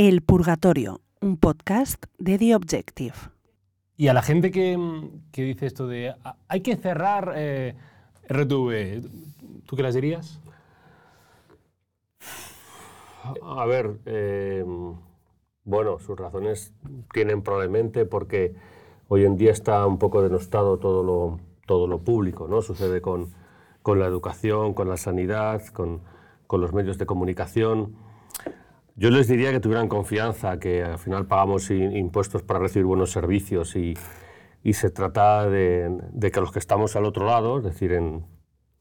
El Purgatorio, un podcast de The Objective. Y a la gente que, que dice esto de "Ah, hay que cerrar eh, RTV, ¿tú qué las dirías? A ver, eh, bueno, sus razones tienen probablemente porque hoy en día está un poco denostado todo lo, todo lo público, ¿no? Sucede con, con la educación, con la sanidad, con, con los medios de comunicación. Yo les diría que tuvieran confianza, que al final pagamos impuestos para recibir buenos servicios y, se trata de, que los que estamos al otro lado, es decir, en,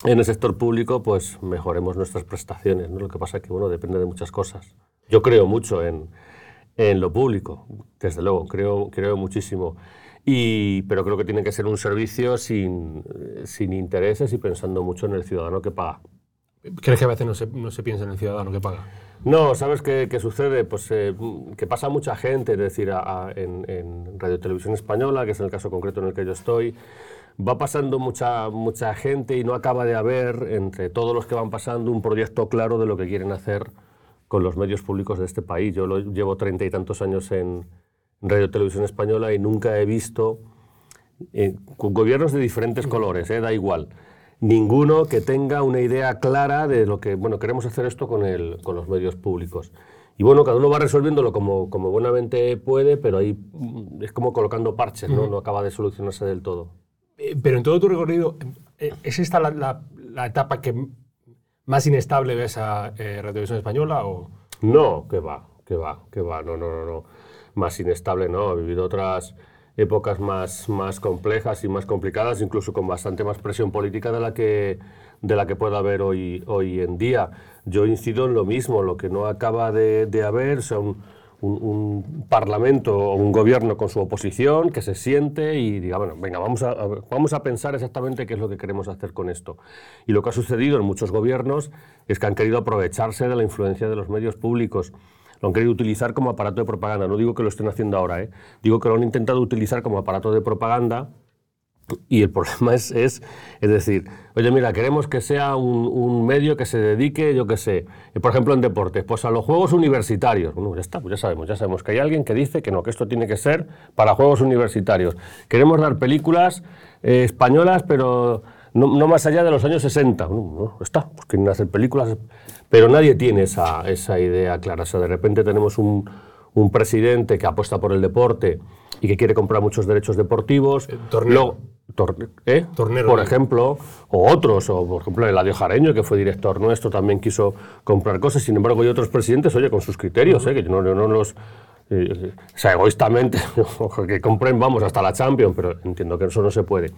el sector público, pues mejoremos nuestras prestaciones. ¿no? Lo que pasa es que, bueno, depende de muchas cosas. Yo creo mucho en, lo público, desde luego, creo, creo muchísimo. Pero creo que tiene que ser un servicio sin intereses y pensando mucho en el ciudadano que paga. ¿Crees que a veces no se, no se piensa en el ciudadano que paga? No, ¿sabes qué, qué sucede? Pues eh, que pasa mucha gente, es decir, a- a- en, en Radio Televisión Española, que es el caso concreto en el que yo estoy, va pasando mucha, mucha gente y no acaba de haber, entre todos los que van pasando, un proyecto claro de lo que quieren hacer con los medios públicos de este país. Yo lo, llevo treinta y tantos años en, Radio Televisión Española y nunca he visto, eh, con gobiernos de diferentes colores, eh, da igual, ninguno que tenga una idea clara de lo que, bueno, queremos hacer esto con, el, con los medios públicos. Y bueno, cada uno va resolviéndolo como, como buenamente puede, pero ahí mm, es como colocando parches, ¿no? No acaba de solucionarse del todo. Eh, Pero en todo tu recorrido, eh, ¿es esta la, la- la etapa que más inestable ves a eh, Radio Televisión Española? O... No, que va, que va, que va, no, no, no, no. Más inestable, no. He vivido otras épocas más, más complejas y más complicadas, incluso con bastante más presión política de la que, de la que pueda haber hoy, hoy en día. Yo incido en lo mismo, lo que no acaba de, de haber, sea, un, un- parlamento o un gobierno con su oposición que se siente y diga, bueno, venga, vamos a, vamos a pensar exactamente qué es lo que queremos hacer con esto. Y lo que ha sucedido en muchos gobiernos es que han querido aprovecharse de la influencia de los medios públicos. Lo han querido utilizar como aparato de propaganda. No digo que lo estén haciendo ahora, ¿eh? digo que lo han intentado utilizar como aparato de propaganda y el problema es, es, es decir, oye, mira, queremos que sea un, un medio que se dedique, yo qué sé, eh, por ejemplo en deportes, pues a los juegos universitarios. Bueno, ya está, pues ya sabemos, ya sabemos que hay alguien que dice que no, que esto tiene que ser para juegos universitarios. Queremos dar películas eh, españolas, pero no, no más allá de los años 60. Bueno, no, ya está, pues quieren hacer películas, pero nadie tiene esa, esa idea clara. O sea, de repente tenemos un, un presidente que apuesta por el deporte y que quiere comprar muchos derechos deportivos. Tornero. Luego- Tor- ¿eh? Tornero. Por ejemplo, o otros, o por ejemplo Eladio Jareño, que fue director nuestro, también quiso comprar cosas. Sin embargo, hay otros presidentes, oye, con sus criterios, ¿eh? que yo no, yo no los. eh, o sea, egoístamente, que compren, vamos, hasta la Champions, pero entiendo que eso no se puede.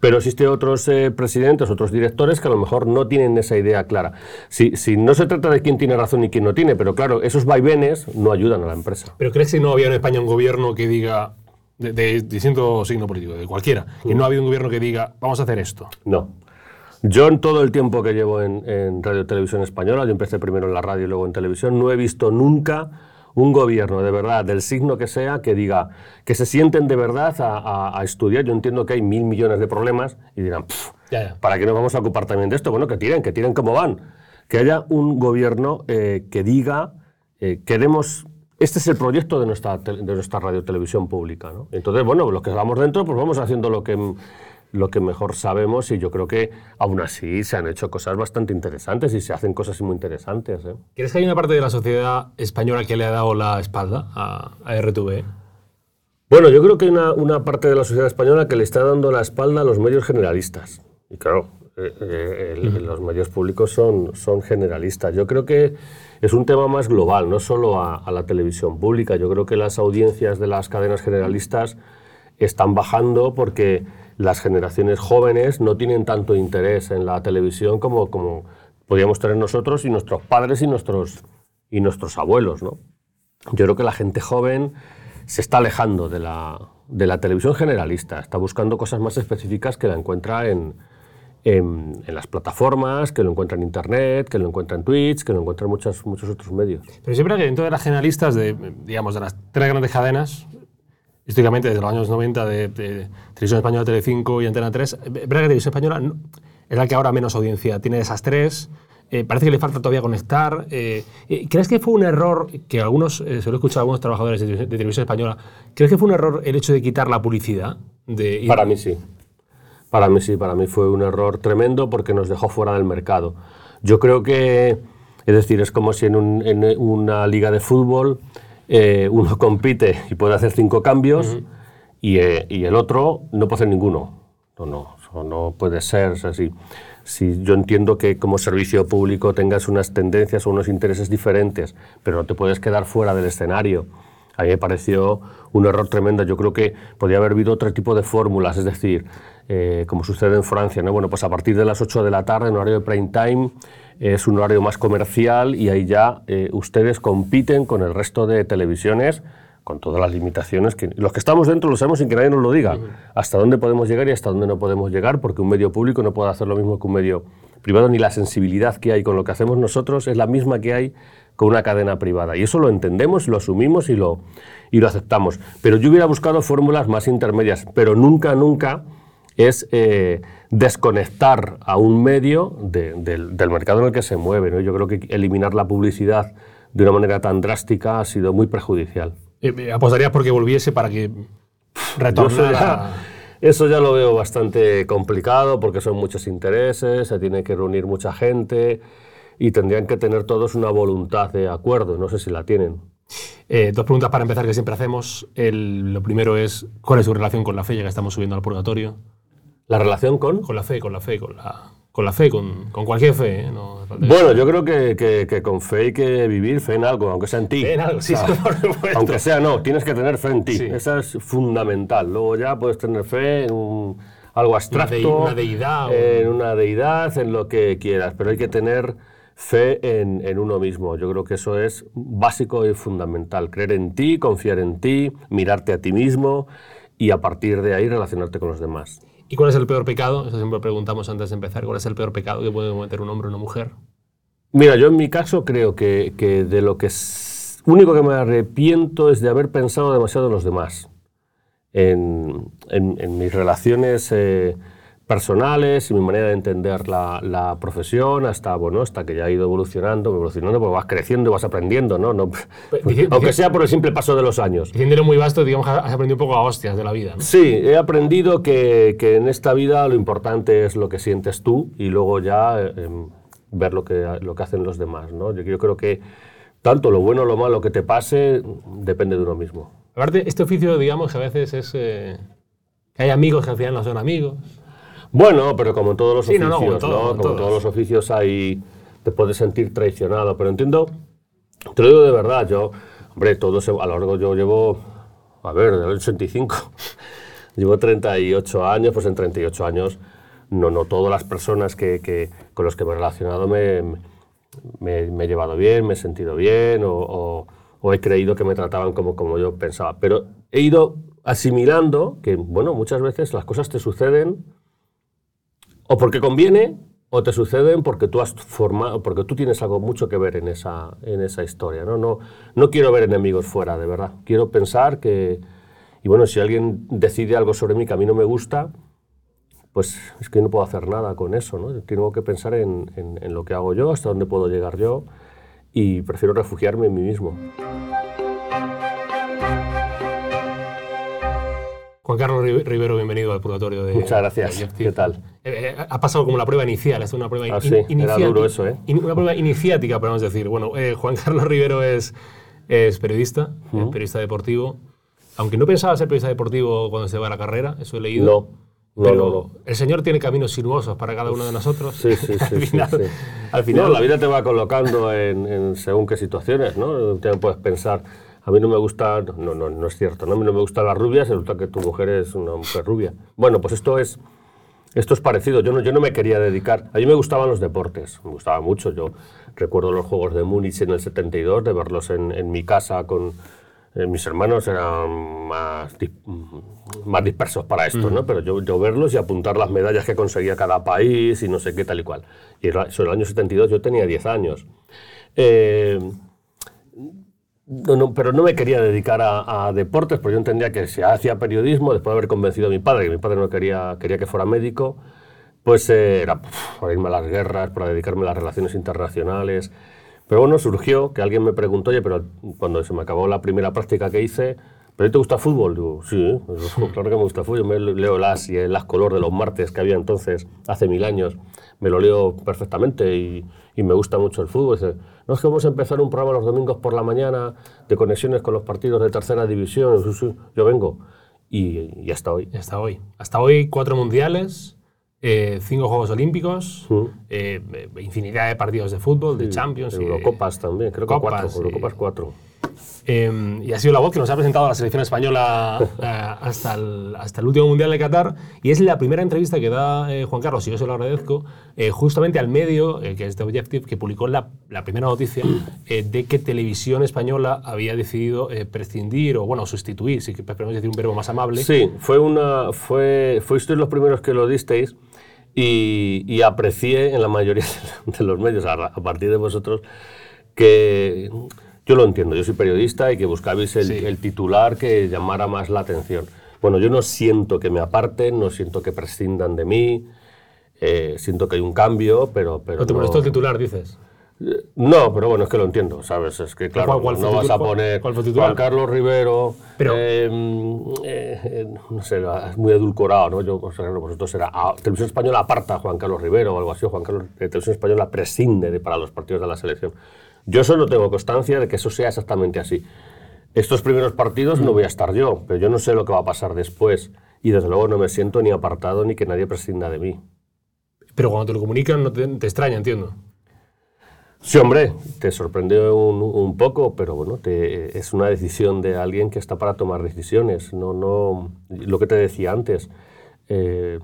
Pero existen otros eh, presidentes, otros directores que a lo mejor no tienen esa idea clara. Si, si no se trata de quién tiene razón y quién no tiene, pero claro, esos vaivenes no ayudan a la empresa. ¿Pero crees que no había en España un gobierno que diga, de, de distinto signo político, de cualquiera, que no ha habido un gobierno que diga, vamos a hacer esto? No. Yo en todo el tiempo que llevo en, en Radio Televisión Española, yo empecé primero en la radio y luego en televisión, no he visto nunca un gobierno de verdad, del signo que sea, que diga, que se sienten de verdad a, a- a estudiar. Yo entiendo que hay mil millones de problemas y dirán, "Pff, Ya, ya. ¿para qué nos vamos a ocupar también de esto? Bueno, que tiren, que tiren como van. Que haya un gobierno eh, que diga, eh, queremos... Este es el proyecto de nuestra, de nuestra radio televisión pública. ¿no? Entonces, bueno, los que vamos dentro, pues vamos haciendo lo que, lo que mejor sabemos y yo creo que aún así se han hecho cosas bastante interesantes y se hacen cosas muy interesantes. ¿eh? ¿Crees que hay una parte de la sociedad española que le ha dado la espalda a, a RTV? Bueno, yo creo que hay una, una parte de la sociedad española que le está dando la espalda a los medios generalistas. Y claro, eh, eh, el- los medios públicos son, son generalistas. Yo creo que es un tema más global, no solo a, a la televisión pública. Yo creo que las audiencias de las cadenas generalistas están bajando porque las generaciones jóvenes no tienen tanto interés en la televisión como, como podíamos tener nosotros y nuestros padres y nuestros, y nuestros abuelos, ¿no? Yo creo que la gente joven se está alejando de la, de la televisión generalista, está buscando cosas más específicas que la encuentra en, en, las plataformas, que lo encuentra en Internet, que lo encuentra en Twitch, que lo encuentra en muchos, muchos otros medios. Pero siempre que dentro de las generalistas, de, digamos, de las tres grandes cadenas, históricamente desde los años 90 de, Televisión Española, Telecinco y Antena 3, es verdad Televisión Española es la que ahora menos audiencia tiene de esas tres. eh, parece que le falta todavía conectar. Eh, eh, ¿Crees que fue un error, que algunos, se lo he escuchado a algunos trabajadores de, de, televisión española, ¿crees que fue un error el hecho de quitar la publicidad? De, para mí sí. Para mí sí, para mí fue un error tremendo porque nos dejó fuera del mercado. Yo creo que, es decir, es como si en, una liga de fútbol uno compite y puede hacer cinco cambios y, y, el otro no puede hacer ninguno. No, no, no puede ser así si yo entiendo que como servicio público tengas unas tendencias o unos intereses diferentes, pero no te puedes quedar fuera del escenario. A mí me pareció un error tremendo. Yo creo que podría haber habido otro tipo de fórmulas, es decir, eh, como sucede en Francia, ¿no? Bueno, pues a partir de las 8 de la tarde, en horario de prime time, es un horario más comercial y ahí ya eh, ustedes compiten con el resto de televisiones con todas las limitaciones que los que estamos dentro lo sabemos sin que nadie nos lo diga, hasta dónde podemos llegar y hasta dónde no podemos llegar, porque un medio público no puede hacer lo mismo que un medio privado, ni la sensibilidad que hay con lo que hacemos nosotros es la misma que hay con una cadena privada. Y eso lo entendemos, lo asumimos y lo, y lo aceptamos. Pero yo hubiera buscado fórmulas más intermedias, pero nunca, nunca es eh, desconectar a un medio del, del, mercado en el que se mueve. ¿no? Yo creo que eliminar la publicidad de una manera tan drástica ha sido muy perjudicial. Eh, ¿Apostarías porque volviese para que retornara? Eso ya lo veo bastante complicado porque son muchos intereses, se tiene que reunir mucha gente y tendrían que tener todos una voluntad de acuerdo. No sé si la tienen. Eh, dos preguntas para empezar que siempre hacemos. lo primero es, ¿cuál es su relación con la fe ya que estamos subiendo al purgatorio? ¿La relación con? Con la fe, con la fe, con la, con la fe, con, con cualquier fe. ¿eh? bueno, yo creo que, que, con fe hay que vivir fe en algo, aunque sea en ti. Fe en algo, sí, por supuesto. Aunque sea no, tienes que tener fe en ti. Esa es fundamental. Luego ya puedes tener fe en algo abstracto. Una, deidad. En una deidad, en lo que quieras. Pero hay que tener fe en, en, uno mismo. Yo creo que eso es básico y fundamental. Creer en ti, confiar en ti, mirarte a ti mismo y a partir de ahí relacionarte con los demás. ¿Y cuál es el peor pecado? Eso siempre preguntamos antes de empezar. ¿Cuál es el peor pecado que puede cometer un hombre o una mujer? Mira, yo en mi caso creo que, de lo que es, único que me arrepiento es de haber pensado demasiado en los demás. En, en, mis relaciones eh, personales y mi manera de entender la, la, profesión hasta, bueno, hasta que ya ha ido evolucionando, evolucionando, pues vas creciendo y vas aprendiendo, ¿no? no aunque sea por el simple paso de los años. Diciéndolo muy vasto, digamos, has aprendido un poco a hostias de la vida, ¿no? Sí, he aprendido que, que en esta vida lo importante es lo que sientes tú y luego ya eh, ver lo que, lo que hacen los demás, ¿no? Yo, yo creo que tanto lo bueno o lo malo que te pase depende de uno mismo. Aparte, este oficio, digamos, que a veces es... Eh, que hay amigos que al final no son amigos. Bueno, pero como en todos los oficios, no, Como todos. los oficios hay, te puedes sentir traicionado. Pero entiendo, te lo digo de verdad, yo, hombre, todo a lo largo yo llevo, a ver, del 85, llevo 38 años, pues en 38 años, no, no todas las personas que, que con las que me he relacionado me, me, he llevado bien, me he sentido bien o, o, he creído que me trataban como, como yo pensaba. Pero he ido asimilando que, bueno, muchas veces las cosas te suceden o porque conviene o te suceden porque tú has formado, porque tú tienes algo mucho que ver en esa, en esa historia. ¿no? No, no quiero ver enemigos fuera, de verdad. Quiero pensar que, y bueno, si alguien decide algo sobre mí que a mí no me gusta, pues es que no puedo hacer nada con eso. ¿no? Tengo que pensar en, en, en lo que hago yo, hasta dónde puedo llegar yo, y prefiero refugiarme en mí mismo. Juan Carlos Rivero, bienvenido al Purgatorio de Muchas gracias. ¿Qué tal? Eh, ha pasado como la prueba inicial, es una prueba ah, sí, Era duro eso, ¿eh? una prueba iniciática, podemos decir. Bueno, eh, Juan Carlos Rivero es, es periodista, periodista deportivo. Aunque no pensaba ser periodista deportivo cuando se va a la carrera, eso he leído. No. No, pero no, el Señor tiene caminos sinuosos para cada uno de nosotros. Sí, sí, sí. al final, sí, Al final la vida te va colocando en, en según qué situaciones, ¿no? Te puedes pensar a mí no me gusta, no, no, no es cierto, ¿no? a mí no me gustan las rubias, resulta que tu mujer es una mujer rubia. Bueno, pues esto es, esto es parecido, yo no, yo no me quería dedicar, a mí me gustaban los deportes, me gustaba mucho, yo recuerdo los Juegos de Múnich en el 72, de verlos en, en mi casa con... Eh, mis hermanos eran más, más dispersos para esto, ¿no? Pero yo, yo, verlos y apuntar las medallas que conseguía cada país y no sé qué tal y cual. Y sobre el año 72 yo tenía 10 años. Eh, no, pero no me quería dedicar a, deportes, porque yo entendía que si hacía periodismo, después de haber convencido a mi padre, que mi padre no quería, quería que fuera médico, pues eh, era pf, para irme a las guerras, para dedicarme a las relaciones internacionales. Pero bueno, surgió que alguien me preguntó, oye, pero cuando se me acabó la primera práctica que hice, ¿pero te gusta fútbol? Digo, sí, pues, claro que me gusta fútbol. Yo me leo las y el las color de los martes que había entonces, hace mil años. Me lo leo perfectamente y, y me gusta mucho el fútbol. Dice, no es que vamos a empezar un programa los domingos por la mañana de conexiones con los partidos de tercera división. Sí, sí, yo vengo. Y, y hasta hoy. Hasta hoy. Hasta hoy, cuatro mundiales, eh, cinco Juegos Olímpicos, eh, eh, infinidad de partidos de fútbol, de Champions. y de- Eurocopas también, creo que Copas, cuatro. sí. Eurocopas cuatro. Eh, y ha sido la voz que nos ha presentado a la selección española eh, hasta, el, hasta el último Mundial de Qatar. Y es la primera entrevista que da eh, Juan Carlos, y yo se lo agradezco, eh, justamente al medio, eh, que es The Objective, que publicó la, la primera noticia eh, de que Televisión Española había decidido prescindir o, bueno, sustituir, si que preferimos decir un verbo más amable. Sí, fue una, fue, fuisteis los primeros que lo disteis y, y aprecié en la mayoría de los medios, a, a partir de vosotros, que yo lo entiendo, yo soy periodista y que buscabais el, Sí. el titular que llamara más la atención. Bueno, yo no siento que me aparten, no siento que prescindan de mí, eh, siento que hay un cambio, pero... pero ¿No te molestó el titular, dices? no, pero bueno, es que lo entiendo, ¿sabes? Es que claro, ¿Cuál- cuál no vas a poner ¿Cuál fue el titular? Juan Carlos Rivero, Pero- eh, eh, eh, no sé, es muy edulcorado, ¿no? Yo, o sea, vosotros será, ah, Televisión Española aparta a Juan Carlos Rivero o algo así, Juan Carlos, eh, Televisión Española prescinde de, para los partidos de la selección. Yo solo tengo constancia de que eso sea exactamente así. Estos primeros partidos no voy a estar yo, pero yo no sé lo que va a pasar después. Y desde luego no me siento ni apartado ni que nadie prescinda de mí. Pero cuando te lo comunican no te, te extraña, entiendo. Sí, hombre, te sorprende un, un poco, pero bueno, te- es una decisión de alguien que está para tomar decisiones. No, no, lo que te decía antes, eh,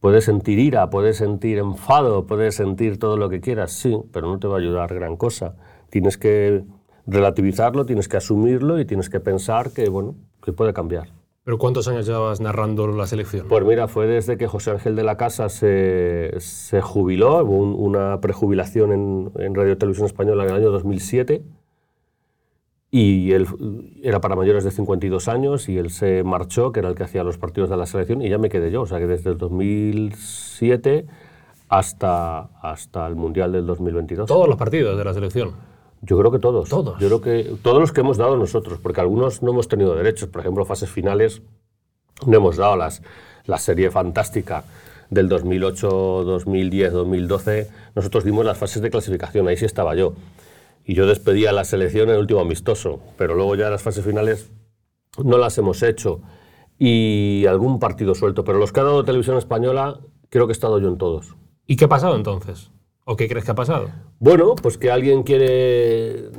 puedes sentir ira, puedes sentir enfado, puedes sentir todo lo que quieras, sí, pero no te va a ayudar gran cosa. Tienes que relativizarlo, tienes que asumirlo y tienes que pensar que, bueno, que puede cambiar. ¿Pero cuántos años llevas narrando la selección? Pues mira, fue desde que José Ángel de la Casa se, se jubiló, hubo un- una prejubilación en, en Radio Televisión Española en el año 2007, y él era para mayores de 52 años, y él se marchó, que era el que hacía los partidos de la selección, y ya me quedé yo, o sea que desde el 2007 hasta, hasta el Mundial del 2022. Todos los partidos de la selección. Yo creo que todos. Todos. Yo creo que todos los que hemos dado nosotros, porque algunos no hemos tenido derechos. Por ejemplo, fases finales no hemos dado las, la serie fantástica del 2008, 2010, 2012. Nosotros dimos las fases de clasificación, ahí sí estaba yo. Y yo despedí a la selección en el último amistoso, pero luego ya las fases finales no las hemos hecho. Y algún partido suelto, pero los que ha dado televisión española, creo que he estado yo en todos. ¿Y qué ha pasado entonces? ¿O qué crees que ha pasado? Bueno, pues que alguien quiere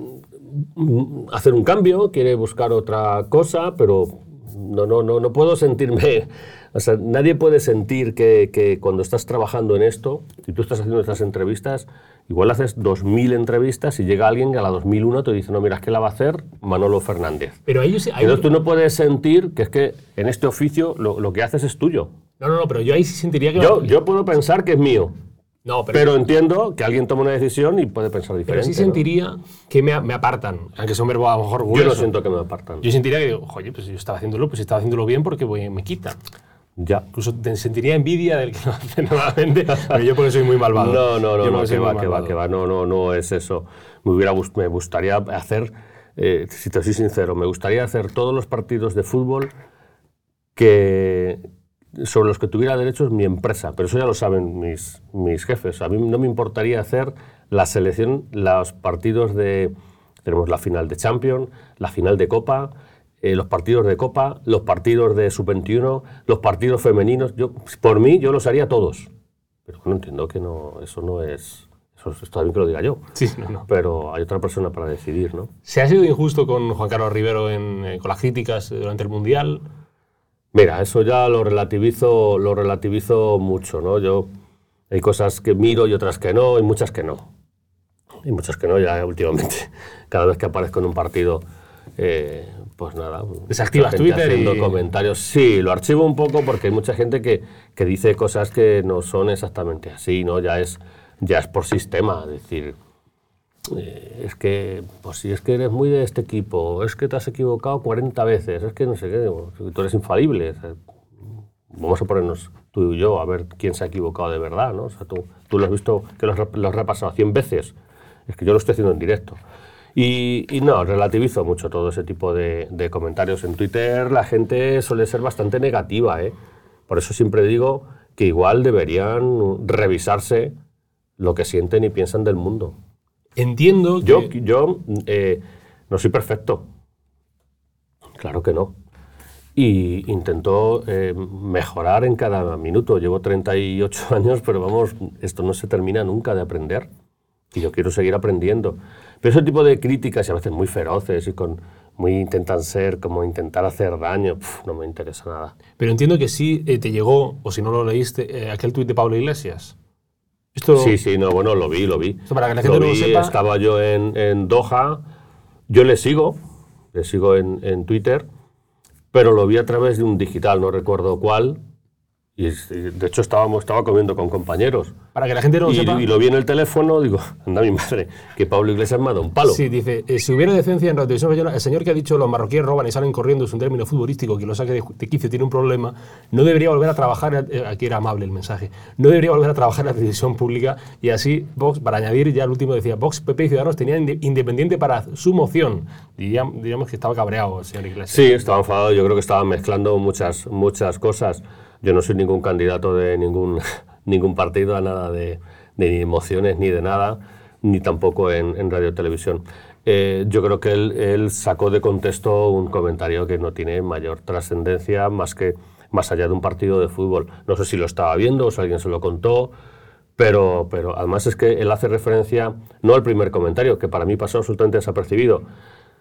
mm, hacer un cambio, quiere buscar otra cosa, pero no, no, no, no puedo sentirme. O sea, nadie puede sentir que, que cuando estás trabajando en esto, y tú estás haciendo estas entrevistas, igual haces 2.000 entrevistas y llega alguien que a la 2001 te dice, no, mira, es que la va a hacer Manolo Fernández. Pero sí- ahí- Entonces tú no puedes sentir que es que en este oficio lo, lo que haces es tuyo. No, no, no, pero yo ahí sí sentiría que... Yo, yo puedo pensar que es mío, no, pero, pero entiendo que alguien toma una decisión y puede pensar pero diferente. sí ¿no? sentiría que me, me apartan, aunque sea un verbo a lo mejor Yo grueso. no siento que me apartan. Yo sentiría que digo, oye, pues yo estaba haciéndolo, pues estaba haciéndolo bien porque voy- me quitan. Ya. Incluso te sentiría envidia del que lo hace nuevamente, pero yo porque soy muy malvado. No, no, no, Yo no, soy que va, que va, que va. No, no, no es eso. Me, hubiera, me gustaría hacer, eh, si te soy sincero, me gustaría hacer todos los partidos de fútbol que, sobre los que tuviera derechos mi empresa, pero eso ya lo saben mis, mis jefes. A mí no me importaría hacer la selección, los partidos de... Tenemos la final de Champions, la final de Copa, eh, los partidos de Copa, los partidos de Sub-21, los partidos femeninos. Yo, por mí, yo los haría todos. Pero no entiendo que no, eso no es... Eso es- está bien que lo diga yo. Sí, no, no. Pero hay otra persona para decidir, ¿no? ¿Se ha sido injusto con Juan Carlos Rivero en, eh, con las críticas durante el Mundial? Mira, eso ya lo relativizo, lo relativizo mucho, ¿no? Yo hay cosas que miro y otras que no, y muchas que no. Y muchas que no, ya últimamente. Cada vez que aparezco en un partido, eh, pues nada. Desactivas Twitter haciendo y- comentarios. Sí, lo archivo un poco porque hay mucha gente que, que dice cosas que no son exactamente así, ¿no? Ya es, ya es por sistema, es decir. Eh, es que, pues si es que eres muy de este equipo, es que te has equivocado 40 veces, es que no sé qué, tú eres infalible. o sea, vamos a ponernos tú y yo a ver quién se ha equivocado de verdad, ¿no? O sea, tú, tú lo has visto que lo has, lo has repasado 100 veces. Es que yo lo estoy haciendo en directo. Y, y no, relativizo mucho todo ese tipo de, de comentarios. En Twitter la gente suele ser bastante negativa, ¿eh? Por eso siempre digo que igual deberían revisarse lo que sienten y piensan del mundo. Entiendo que... Yo, yo eh, no soy perfecto. Claro que no. Y intento eh, mejorar en cada minuto. Llevo 38 años, pero vamos, esto no se termina nunca de aprender. Y yo quiero seguir aprendiendo. Pero ese tipo de críticas, y a veces muy feroces y con muy intentan ser, como intentar hacer daño, no me interesa nada. Pero entiendo que sí eh, te llegó, o si no lo leíste, eh, aquel tuit de Pablo Iglesias. Esto, Sí, sí, no, bueno, lo vi, lo vi. Esto para que la gente lo no lo vi, sepa- Estaba yo en, en Doha, yo le sigo, le sigo en, en Twitter, pero lo vi a través de un digital, no recuerdo cuál, y es- y de hecho estábamos, estaba comiendo con compañeros. para que la gente no lo Y, sepa... y lo vi en el teléfono, digo, anda mi madre, que Pablo Iglesias me ha dado un palo. Sí, dice, eh, si hubiera decencia en Radio Televisión Española, el señor que ha dicho los marroquíes roban y salen corriendo es un término futbolístico que lo saque de, de quicio tiene un problema, no debería volver a trabajar, eh, aquí era amable el mensaje, no debería volver a trabajar en la televisión pública y así Vox, para añadir ya el último decía, Vox, PP y Ciudadanos tenían inde- independiente para su moción. Diríamos, diríamos que estaba cabreado el señor Iglesias. Sí, estaba enfadado. Yo creo que estaba mezclando muchas, muchas cosas. Yo no soy ningún candidato de ningún, ningún partido a nada de, de ni emociones ni de nada, ni tampoco en, radio y televisión. Eh, yo creo que él, él sacó de contexto un comentario que no tiene mayor trascendencia más que más allá de un partido de fútbol. No sé si lo estaba viendo o si alguien se lo contó, pero, pero además es que él hace referencia no al primer comentario, que para mí pasó absolutamente desapercibido,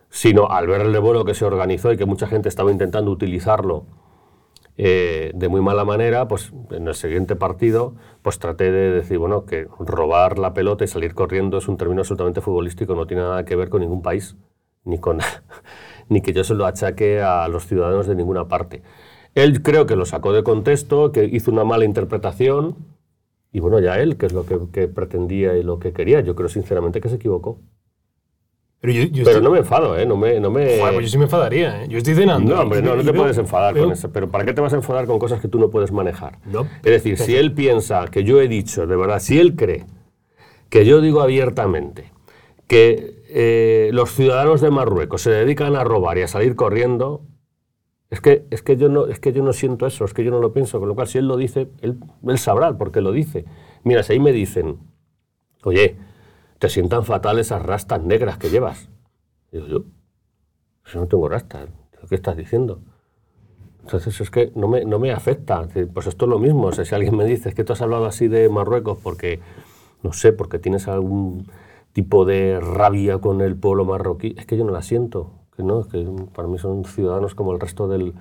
sino al ver el revuelo que se organizó y que mucha gente estaba intentando utilizarlo eh, de muy mala manera, pues en el siguiente partido pues traté de decir, bueno, que robar la pelota y salir corriendo es un término absolutamente futbolístico, no tiene nada que ver con ningún país, ni, con, ni que yo se lo achaque a los ciudadanos de ninguna parte. Él creo que lo sacó de contexto, que hizo una mala interpretación, y bueno, ya él, que es lo que, que pretendía y lo que quería, yo creo sinceramente que se equivocó. Pero yo, yo Pero estoy- no me enfado, ¿eh? No me... No me Joder, pues yo sí me enfadaría, ¿eh? Yo estoy cenando. no, hombre, no, no te puedes enfadar veo- con eso. Pero ¿para qué te vas a enfadar con cosas que tú no puedes manejar? No. Es decir, si él piensa que yo he dicho, de verdad, si él cree que yo digo abiertamente que eh, los ciudadanos de Marruecos se dedican a robar y a salir corriendo, es que, es, que yo no, es que yo no siento eso, es que yo no lo pienso. Con lo cual, si él lo dice, él, él sabrá por qué lo dice. Mira, si ahí me dicen, oye, te sientan fatal esas rastas negras que llevas. Digo yo, yo no tengo rastas, ¿qué estás diciendo? Entonces es que no me, no me afecta. Pues esto es lo mismo. O sea, si alguien me dice es que tú has hablado así de Marruecos porque, no sé, porque tienes algún tipo de rabia con el pueblo marroquí, es que yo no la siento. Que no, es que para mí son ciudadanos como el resto del,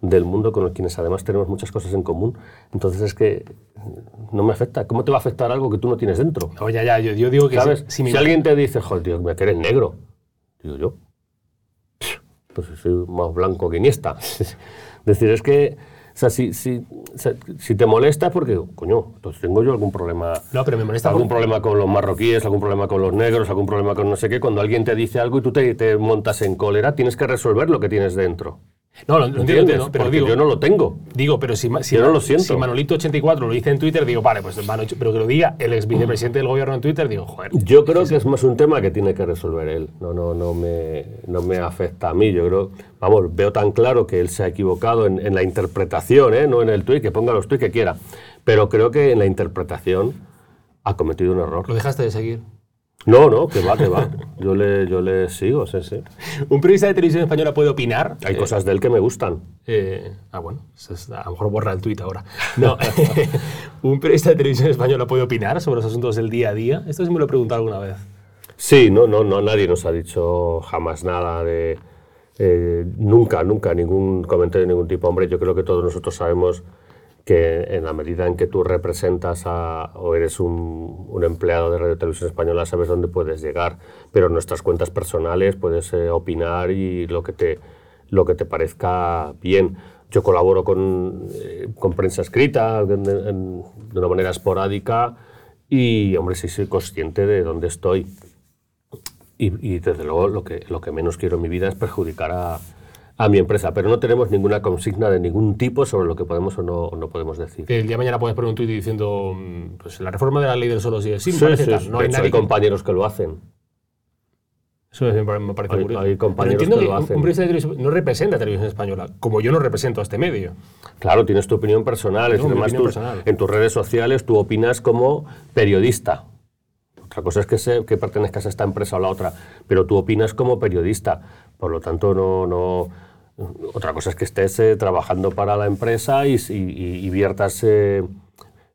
del mundo, con quienes además tenemos muchas cosas en común. Entonces es que no me afecta. ¿Cómo te va a afectar algo que tú no tienes dentro? No, ya, ya, yo, yo digo que ¿Sabes? si, Si, si alguien te dice, joder, tío, me que eres negro, digo yo, pues soy más blanco que Iniesta. es decir, es que, o sea, si, si, si te molesta es porque, coño, pues tengo yo algún problema. No, pero me molesta Algún por- problema con los marroquíes, algún problema con los negros, algún problema con no sé qué. Cuando alguien te dice algo y tú te, te montas en cólera, tienes que resolver lo que tienes dentro. No, lo, entiendo, entiendo, pero digo, yo no lo tengo. digo, pero si, si, Yo no lo siento. si Manolito84 lo dice en Twitter, digo, vale, pues Mano- pero que lo diga el ex vicepresidente del gobierno en Twitter, digo, joder. Yo creo que es más un tema que tiene que resolver él. No, no, no me, no me afecta a mí. Yo creo, vamos, veo tan claro que él se ha equivocado en, en la interpretación, ¿eh? no en el tuit, que ponga los tuits que quiera. Pero creo que en la interpretación ha cometido un error. Lo dejaste de seguir. No, no, que va, que va. Yo le, yo le sigo, sí, sí. ¿Un periodista de televisión española puede opinar? Hay Eh, cosas de él que me gustan. eh, ah, bueno, a lo mejor borra el tuit ahora. No, ¿un periodista de televisión española puede opinar sobre los asuntos del día a día? Esto sí me lo he preguntado alguna vez. Sí, no, no, no, nadie nos ha dicho jamás nada de. eh, nunca, nunca, ningún comentario de ningún tipo. Hombre, yo creo que todos nosotros sabemos que en la medida en que tú representas a, o eres un, un empleado de Radio Televisión Española, sabes dónde puedes llegar. Pero en nuestras cuentas personales puedes eh, opinar y lo que te, lo que te parezca bien. Yo colaboro con, eh, con prensa escrita en- de una manera esporádica y, hombre, sí soy consciente de dónde estoy. Y, y, desde luego lo que, lo que menos quiero en mi vida es perjudicar a, a mi empresa, pero no tenemos ninguna consigna de ningún tipo sobre lo que podemos o no, o no podemos decir. El día de mañana puedes poner un tuit diciendo, mm, pues la reforma de la ley del solo sí es sí, Sí. No hay hecho, nadie hay compañeros que lo hacen. Eso me pare- me parece Hay- curioso. hay Pero compañeros entiendo que lo un- hacen. un periodista de televisión no representa a Televisión Española, como yo no represento a este medio. Claro, tienes tu opinión personal, es además opinión tú- personal. en tus redes sociales tú opinas como periodista. Otra cosa es que, se- que pertenezcas a esta empresa o la otra, pero tú opinas como periodista. Por lo tanto, no, no, otra cosa es que estés eh, trabajando para la empresa y, y- y- viertas eh,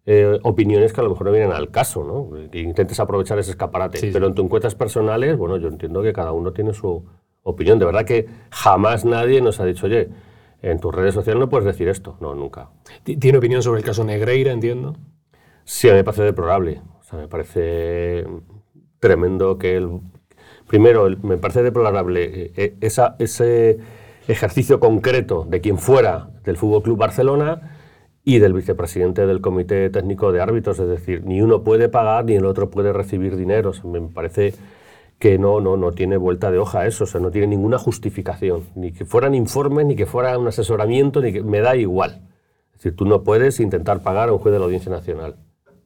eh, opiniones que a lo mejor no vienen al caso, ¿no? Que intentes aprovechar ese escaparate. Sí, pero en tus encuestas personales, bueno, yo entiendo que cada uno tiene su opinión. De verdad que jamás nadie nos ha dicho, oye, en tus redes sociales no puedes decir esto. No, nunca. Ti- Tiene opinión sobre el caso Negreira, entiendo. Sí, a mí me parece deplorable. O sea, me parece tremendo que el... Primero, me parece deplorable eh, eh, ese ejercicio concreto de quien fuera del Fútbol Club Barcelona y del vicepresidente del Comité Técnico de Árbitros. Es decir, ni uno puede pagar ni el otro puede recibir dinero. Me parece que no, no, no tiene vuelta de hoja eso, o sea, no tiene ninguna justificación. Ni que fueran informes, ni que fuera un asesoramiento, ni que me da igual. Es decir, tú no puedes intentar pagar a un juez de la Audiencia Nacional,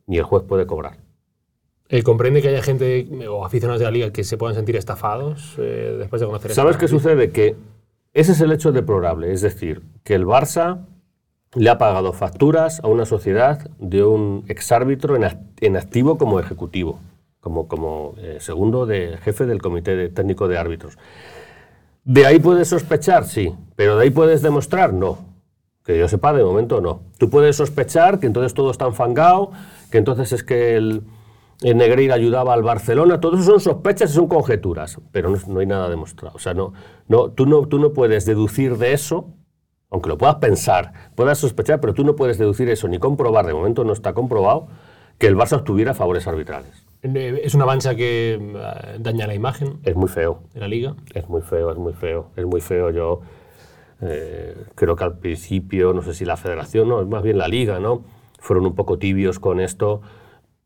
ni el juez puede cobrar. Eh, ¿Comprende que haya gente o aficionados de la liga que se puedan sentir estafados eh, después de conocer ¿Sabes esta qué sucede? Que ese es el hecho deplorable, es decir, que el Barça le ha pagado facturas a una sociedad de un exárbitro en, act- en activo como ejecutivo, como, como eh, segundo de jefe del Comité de- Técnico de Árbitros. ¿De ahí puedes sospechar? Sí, pero ¿de ahí puedes demostrar? No. Que yo sepa, de momento no. Tú puedes sospechar que entonces todo está enfangado, que entonces es que el Negreira ayudaba al Barcelona. Todo eso son sospechas y son conjeturas, pero no, no hay nada demostrado. O sea, no, no, tú, no, tú no puedes deducir de eso, aunque lo puedas pensar, puedas sospechar, pero tú no puedes deducir eso ni comprobar, de momento no está comprobado, que el Barça obtuviera favores arbitrales. Eh, Es una mancha que eh, daña la imagen Es muy feo. de la liga. Es muy feo, es muy feo, es muy feo. Yo eh, creo que al principio, no sé si la federación, no, más bien la liga, ¿no? Fueron un poco tibios con esto.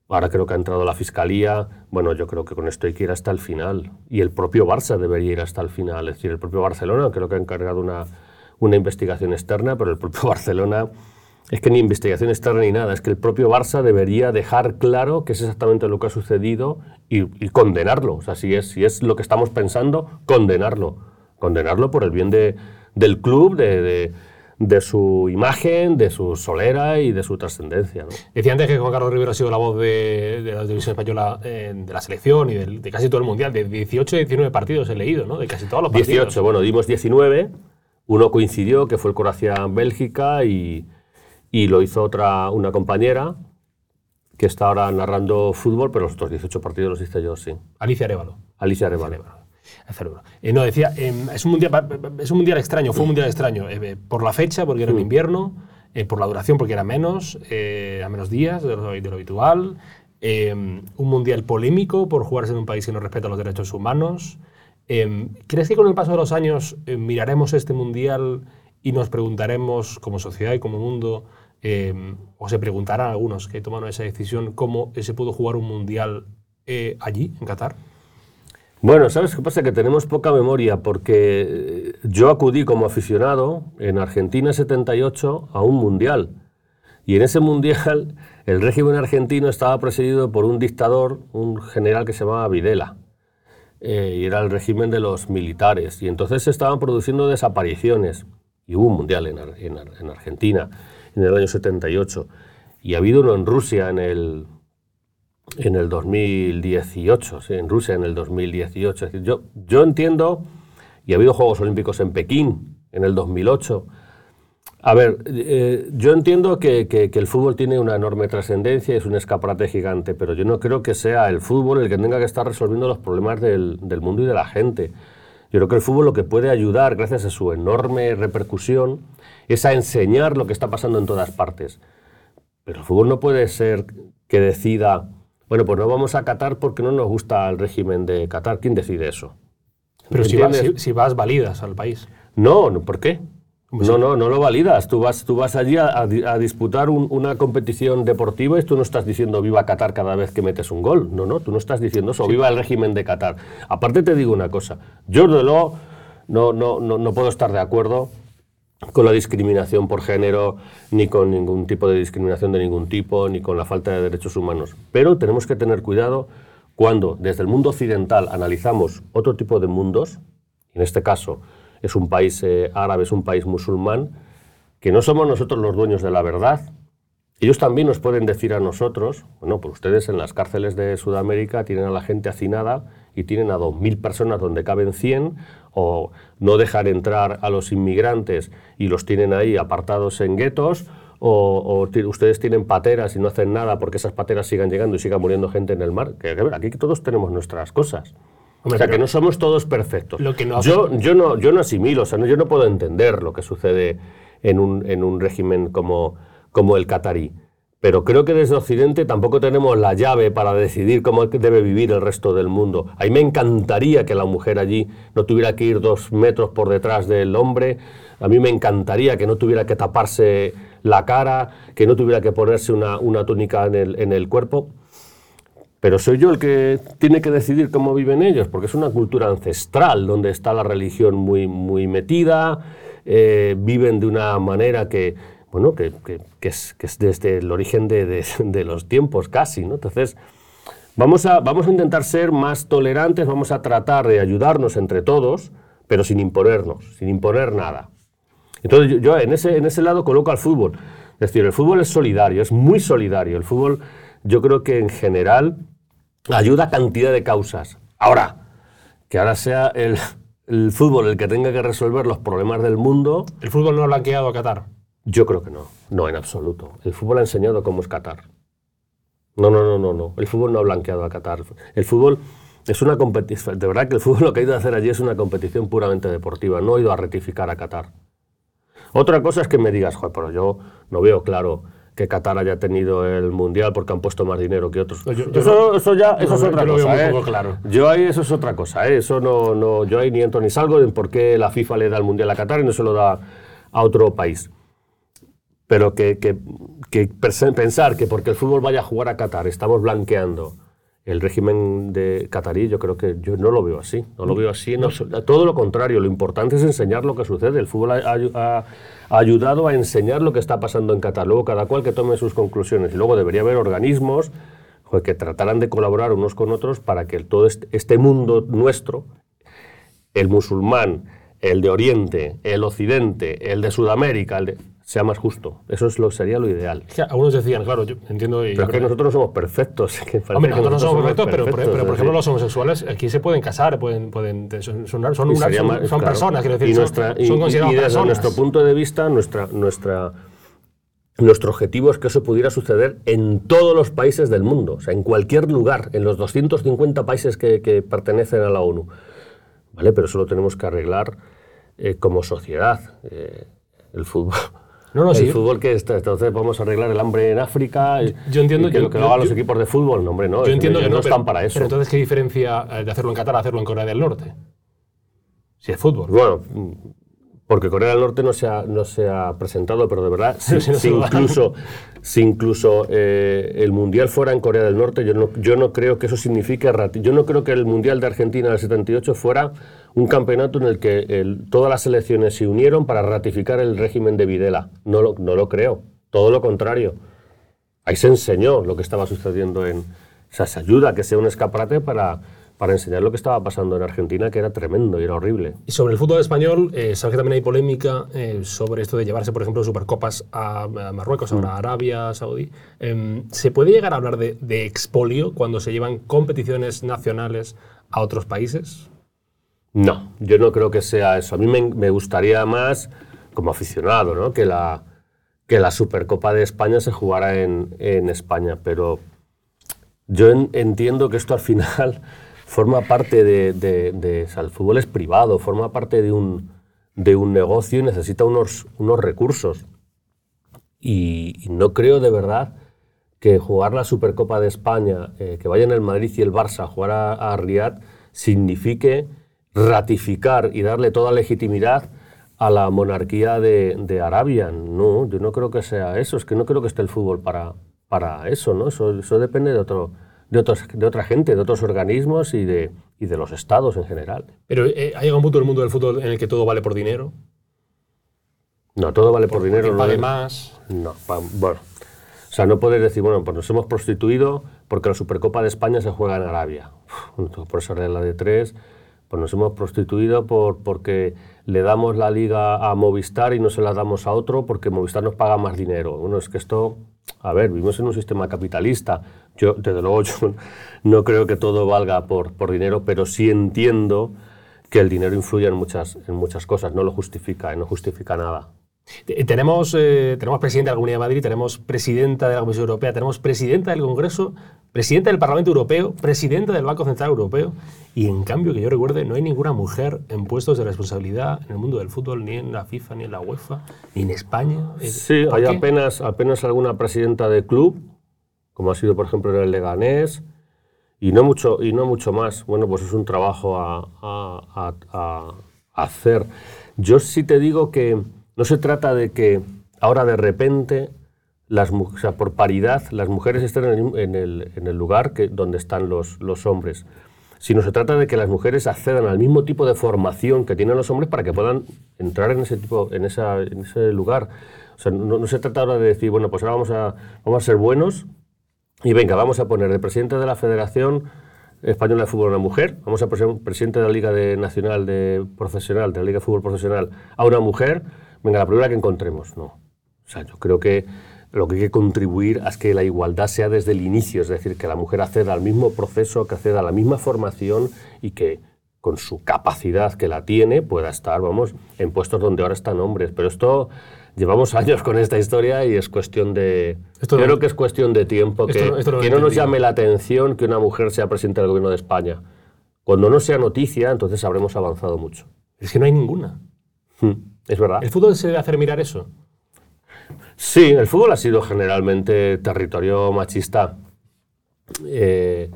Ahora creo que ha entrado la fiscalía. Bueno, yo creo que con esto hay que ir hasta el final. Y el propio Barça debería ir hasta el final. Es decir, el propio Barcelona, creo que ha encargado una, una investigación externa, pero el propio Barcelona es que ni investigación externa ni nada. Es que el propio Barça debería dejar claro qué es exactamente lo que ha sucedido y, condenarlo. O sea, si es, si es lo que estamos pensando, condenarlo. Condenarlo por el bien de, del club, de- de su imagen, de su solera y de su trascendencia. ¿no? Decía antes que Juan Carlos Rivera ha sido la voz de, de la televisión española eh, de la selección y del- de, casi todo el mundial. De 18 y 19 partidos he leído, ¿no? De casi todos los partidos. 18, bueno, dimos 19, uno coincidió, que fue el Croacia-Bélgica, y, y lo hizo otra, una compañera que está ahora narrando fútbol, pero los otros 18 partidos los hice yo, sí. Alicia Arevalo. Alicia Arevalo. Eh, no, decía, eh, es, un mundial, es un mundial extraño, fue un mundial extraño. eh, eh, por la fecha, porque era en invierno, eh, por la duración, porque era menos, a menos días de lo, de lo habitual. eh, un mundial polémico por jugarse en un país que no respeta los derechos humanos. Eh, ¿Crees que con el paso de los años miraremos este mundial y nos preguntaremos, como sociedad y como mundo, o se preguntarán algunos que tomaron esa decisión, cómo se pudo jugar un mundial allí, en Qatar? Bueno, ¿sabes qué pasa? Que tenemos poca memoria porque eh, yo acudí como aficionado en Argentina 78 a un mundial. Y en ese mundial el régimen argentino estaba presidido por un dictador, un general que se llamaba Videla. Eh, y era el régimen de los militares. Y entonces se estaban produciendo desapariciones. Y hubo un mundial en, en Argentina en el año 78. Y ha habido uno en Rusia en el, en el 2018, sí, en Rusia en el 2018. Es decir, yo, yo entiendo, y ha habido Juegos Olímpicos en Pekín en el 2008. A ver, eh, yo entiendo que, que- que el fútbol tiene una enorme trascendencia, es un escaparate gigante, pero yo no creo que sea el fútbol el que tenga que estar resolviendo los problemas del, del mundo y de la gente. Yo creo que el fútbol lo que puede ayudar, gracias a su enorme repercusión, es a enseñar lo que está pasando en todas partes. Pero el fútbol no puede ser que decida, bueno, pues no vamos a Qatar porque no nos gusta el régimen de Qatar. ¿Quién decide eso? Pero si, vas- ¿Entiendes? si- si vas, validas al país. No, ¿por qué? No, no, no lo validas. Tú vas, tú vas allí a, a di- a disputar un- una competición deportiva y tú no estás diciendo viva Qatar cada vez que metes un gol. No, no, tú no estás diciendo eso. Viva el régimen de Qatar. Aparte te digo una cosa. Yo, desde luego, no, no, no, no puedo estar de acuerdo con la discriminación por género, ni con ningún tipo de discriminación de ningún tipo, ni con la falta de derechos humanos. Pero tenemos que tener cuidado cuando desde el mundo occidental analizamos otro tipo de mundos, en este caso es un país eh, árabe, es un país musulmán, que no somos nosotros los dueños de la verdad. Ellos también nos pueden decir a nosotros, bueno, pues ustedes en las cárceles de Sudamérica tienen a la gente hacinada y tienen a 2.000 personas donde caben 100, o no dejan entrar a los inmigrantes y los tienen ahí apartados en guetos, o, ustedes tienen pateras y no hacen nada porque esas pateras sigan llegando y siga muriendo gente en el mar. Que, aquí todos tenemos nuestras cosas. o sea, que no somos todos perfectos. Lo que no yo, yo, no, yo no asimilo, o sea, yo no puedo entender lo que sucede en un, en un régimen como, como el catarí. Pero creo que desde Occidente tampoco tenemos la llave para decidir cómo debe vivir el resto del mundo. A mí me encantaría que la mujer allí no tuviera que ir dos metros por detrás del hombre. A mí me encantaría que no tuviera que taparse la cara, que no tuviera que ponerse una, una túnica en el, en el cuerpo. Pero soy yo el que tiene que decidir cómo viven ellos, porque es una cultura ancestral donde está la religión muy, muy metida, eh, viven de una manera que, bueno, que, es, desde el origen de, los tiempos casi, ¿no? Entonces, vamos a, intentar ser más tolerantes, vamos a tratar de ayudarnos entre todos, pero sin imponernos, sin imponer nada. Entonces, yo, en, ese, en ese lado coloco al fútbol. Es decir, el fútbol es solidario, es muy solidario. El fútbol, yo creo que en general ayuda a cantidad de causas. Ahora, que ahora sea el fútbol el que tenga que resolver los problemas del mundo. ¿El fútbol no ha blanqueado a Qatar? Yo creo que no, no en absoluto. El fútbol ha enseñado cómo es Qatar. No, no, no, no, no. El fútbol no ha blanqueado a Qatar. El fútbol es una competición. De verdad que el fútbol lo que ha ido a hacer allí es una competición puramente deportiva. No ha ido a rectificar a Qatar. Otra cosa es que me digas, joder, pero yo no veo claro que Qatar haya tenido el mundial porque han puesto más dinero que otros. eso, eso, ya eso es otra cosa. ¿eh? claro. Yo ahí eso es otra cosa. ¿eh? Eso no, no, yo ahí ni entro ni salgo en por qué la FIFA le da el mundial a Qatar y no se lo da a otro país. Pero que, pensar que porque el fútbol vaya a jugar a Qatar estamos blanqueando el régimen de catarí, yo creo que yo no lo veo así. No lo veo así. todo lo contrario, lo importante es enseñar lo que sucede. El fútbol ha, ayudado a enseñar lo que está pasando en Qatar. Luego cada cual que tome sus conclusiones. Y luego debería haber organismos que trataran de colaborar unos con otros para que todo este, este mundo nuestro, el musulmán, el de Oriente, el Occidente, el de Sudamérica, el de, sea más justo. Eso es lo, sería lo ideal. algunos decían, claro, yo entiendo... Y pero es que nosotros no somos perfectos. Hombre, nosotros no somos perfectos, pero, por ejemplo los homosexuales aquí se pueden casar, pueden, pueden son, son, son, personas, quiero decir, y nuestra, son, considerados y, desde nuestro punto de vista, nuestra, nuestra, nuestro objetivo es que eso pudiera suceder en todos los países del mundo, o sea, en cualquier lugar, en los 250 países que, que pertenecen a la ONU. ¿Vale? Pero eso lo tenemos que arreglar eh, como sociedad. Eh, el fútbol no, no, el fútbol que está, entonces a arreglar el hambre en África. Yo entiendo que lo que lo hagan los equipos de fútbol, no, hombre, no. Yo entiendo que no, están para eso. Pero entonces, ¿qué diferencia eh, de hacerlo en Qatar a hacerlo en Corea del Norte? Si es fútbol. Bueno, porque Corea del Norte no se ha, no se ha presentado, pero de verdad, si, incluso, si incluso eh, el Mundial fuera en Corea del Norte, yo no, yo no creo que eso signifique... Yo no creo que el Mundial de Argentina del 78 fuera un campeonato en el que todas las selecciones se unieron para ratificar el régimen de Videla. No lo, no lo creo, todo lo contrario. Ahí se enseñó lo que estaba sucediendo en... O sea, se ayuda a que sea un escaparate para para enseñar lo que estaba pasando en Argentina, que era tremendo y era horrible. Y sobre el fútbol español, eh, sabes que también hay polémica eh, sobre esto de llevarse, por ejemplo, supercopas a, Marruecos, ahora a mm. Arabia Saudí. Em, ¿Se puede llegar a hablar de, expolio cuando se llevan competiciones nacionales a otros países? No, yo no creo que sea eso. A mí me, gustaría más, como aficionado, ¿no? que, la, que la Supercopa de España se jugara en, en España, pero yo entiendo que esto al final forma parte de, de, el fútbol es privado, forma parte de un, de un negocio y necesita unos, unos recursos. Y, no creo de verdad que jugar la Supercopa de España, eh, que vayan el Madrid y el Barça a jugar a, a Riyadh, signifique ratificar y darle toda legitimidad a la monarquía de, de, Arabia. No, yo no creo que sea eso, es que no creo que esté el fútbol para, para eso, ¿no? Eso, eso depende de otro, de, otros, de otra gente, de otros organismos y de, y de los estados en general. Pero eh, ¿ha llegado un punto en el mundo del fútbol en el que todo vale por dinero? No, todo vale por, dinero. no pague más. No, bueno. O sea, no puedes decir, bueno, pues nos hemos prostituido porque la Supercopa de España se juega en Arabia. por esa regla de tres, pues nos hemos prostituido por, porque le damos la liga a Movistar y no se la damos a otro porque Movistar nos paga más dinero. Bueno, es que esto, a ver, vivimos en un sistema capitalista. Yo, desde luego, yo no creo que todo valga por, por dinero, pero sí entiendo que el dinero influye en muchas, en muchas cosas, no lo justifica, no justifica nada. Tenemos, eh, tenemos presidente de la Comunidad de Madrid, tenemos presidenta de la Comisión Europea, tenemos presidenta del Congreso, presidenta del Parlamento Europeo, presidenta del Banco Central Europeo, y en cambio, que yo recuerde, no hay ninguna mujer en puestos de responsabilidad en el mundo del fútbol, ni en la FIFA, ni en la UEFA, ni en España. Eh, sí, hay apenas, apenas alguna presidenta de club, como ha sido, por ejemplo, en el Leganés, y no mucho, y no mucho más. Bueno, pues es un trabajo a, a, a hacer. Yo sí te digo que no se trata de que ahora de repente, las, por paridad, las mujeres estén en el, lugar donde están los, los hombres, sino se trata de que las mujeres accedan al mismo tipo de formación que tienen los hombres para que puedan entrar en ese, tipo, en ese lugar. O sea, no, no, se trata ahora de decir, bueno, pues ahora vamos a, vamos a ser buenos y venga, vamos a poner de presidente de la Federación Española de Fútbol a una mujer, vamos a poner presidente de la Liga de Nacional de Profesional, de la Liga de Fútbol Profesional a una mujer, venga, la primera que encontremos, no. O sea, yo creo que lo que hay que contribuir es que la igualdad sea desde el inicio, es decir, que la mujer acceda al mismo proceso, que acceda a la misma formación y que con su capacidad que la tiene pueda estar, vamos, en puestos donde ahora están hombres. Pero esto llevamos años con esta historia y es cuestión de... Esto creo que es cuestión de tiempo, que, que no nos llame la atención que una mujer sea presidenta del gobierno de España. Cuando no sea noticia, entonces habremos avanzado mucho. Es que no hay ninguna. Hmm. Es verdad. ¿El fútbol se debe hacer mirar eso? Sí, el fútbol ha sido generalmente territorio machista. Eh,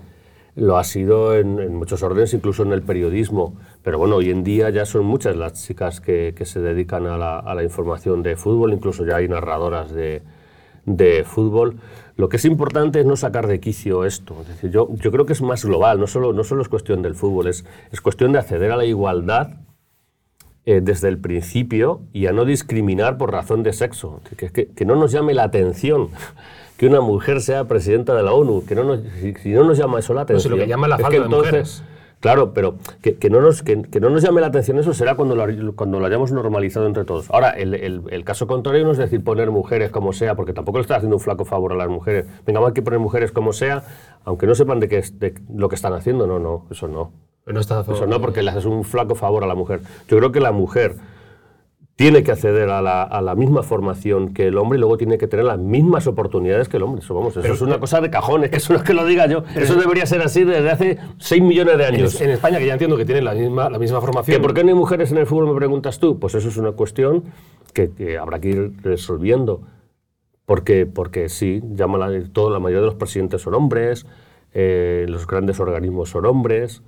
lo ha sido en, muchos órdenes, incluso en el periodismo. Pero bueno, hoy en día ya son muchas las chicas que, se dedican a la, información de fútbol, incluso ya hay narradoras de, fútbol. Lo que es importante es no sacar de quicio esto. Es decir, yo, yo creo que es más global, no solo, no solo es cuestión del fútbol, es, es cuestión de acceder a la igualdad eh, desde el principio y a no discriminar por razón de sexo. Que, que, no nos llame la atención que una mujer sea presidenta de la ONU, que no nos, si, no nos llama eso la atención. No, lo que llama la falta de mujeres. Claro, pero que, que, no nos, que, no nos llame la atención eso será cuando lo, cuando lo hayamos normalizado entre todos. Ahora, el, el, el, caso contrario no es decir poner mujeres como sea, porque tampoco le está haciendo un flaco favor a las mujeres. Venga, hay que poner mujeres como sea, aunque no sepan de, qué es, de lo que están haciendo. No, no, eso no. No está Eso no, porque le haces un flaco favor a la mujer. Yo creo que la mujer tiene que acceder a la, misma formación que el hombre y luego tiene que tener las mismas oportunidades que el hombre. Eso, vamos, eso es una cosa de cajones, eso no es que lo diga yo. Eso debería ser así desde hace 6 millones de años. En, España, que ya entiendo que tienen la misma, la misma formación. ¿Por qué no hay mujeres en el fútbol, me preguntas tú? Pues eso es una cuestión que, habrá que ir resolviendo. Porque, porque sí, llama la, todo, la mayoría de los presidentes son hombres, eh, los grandes organismos son hombres.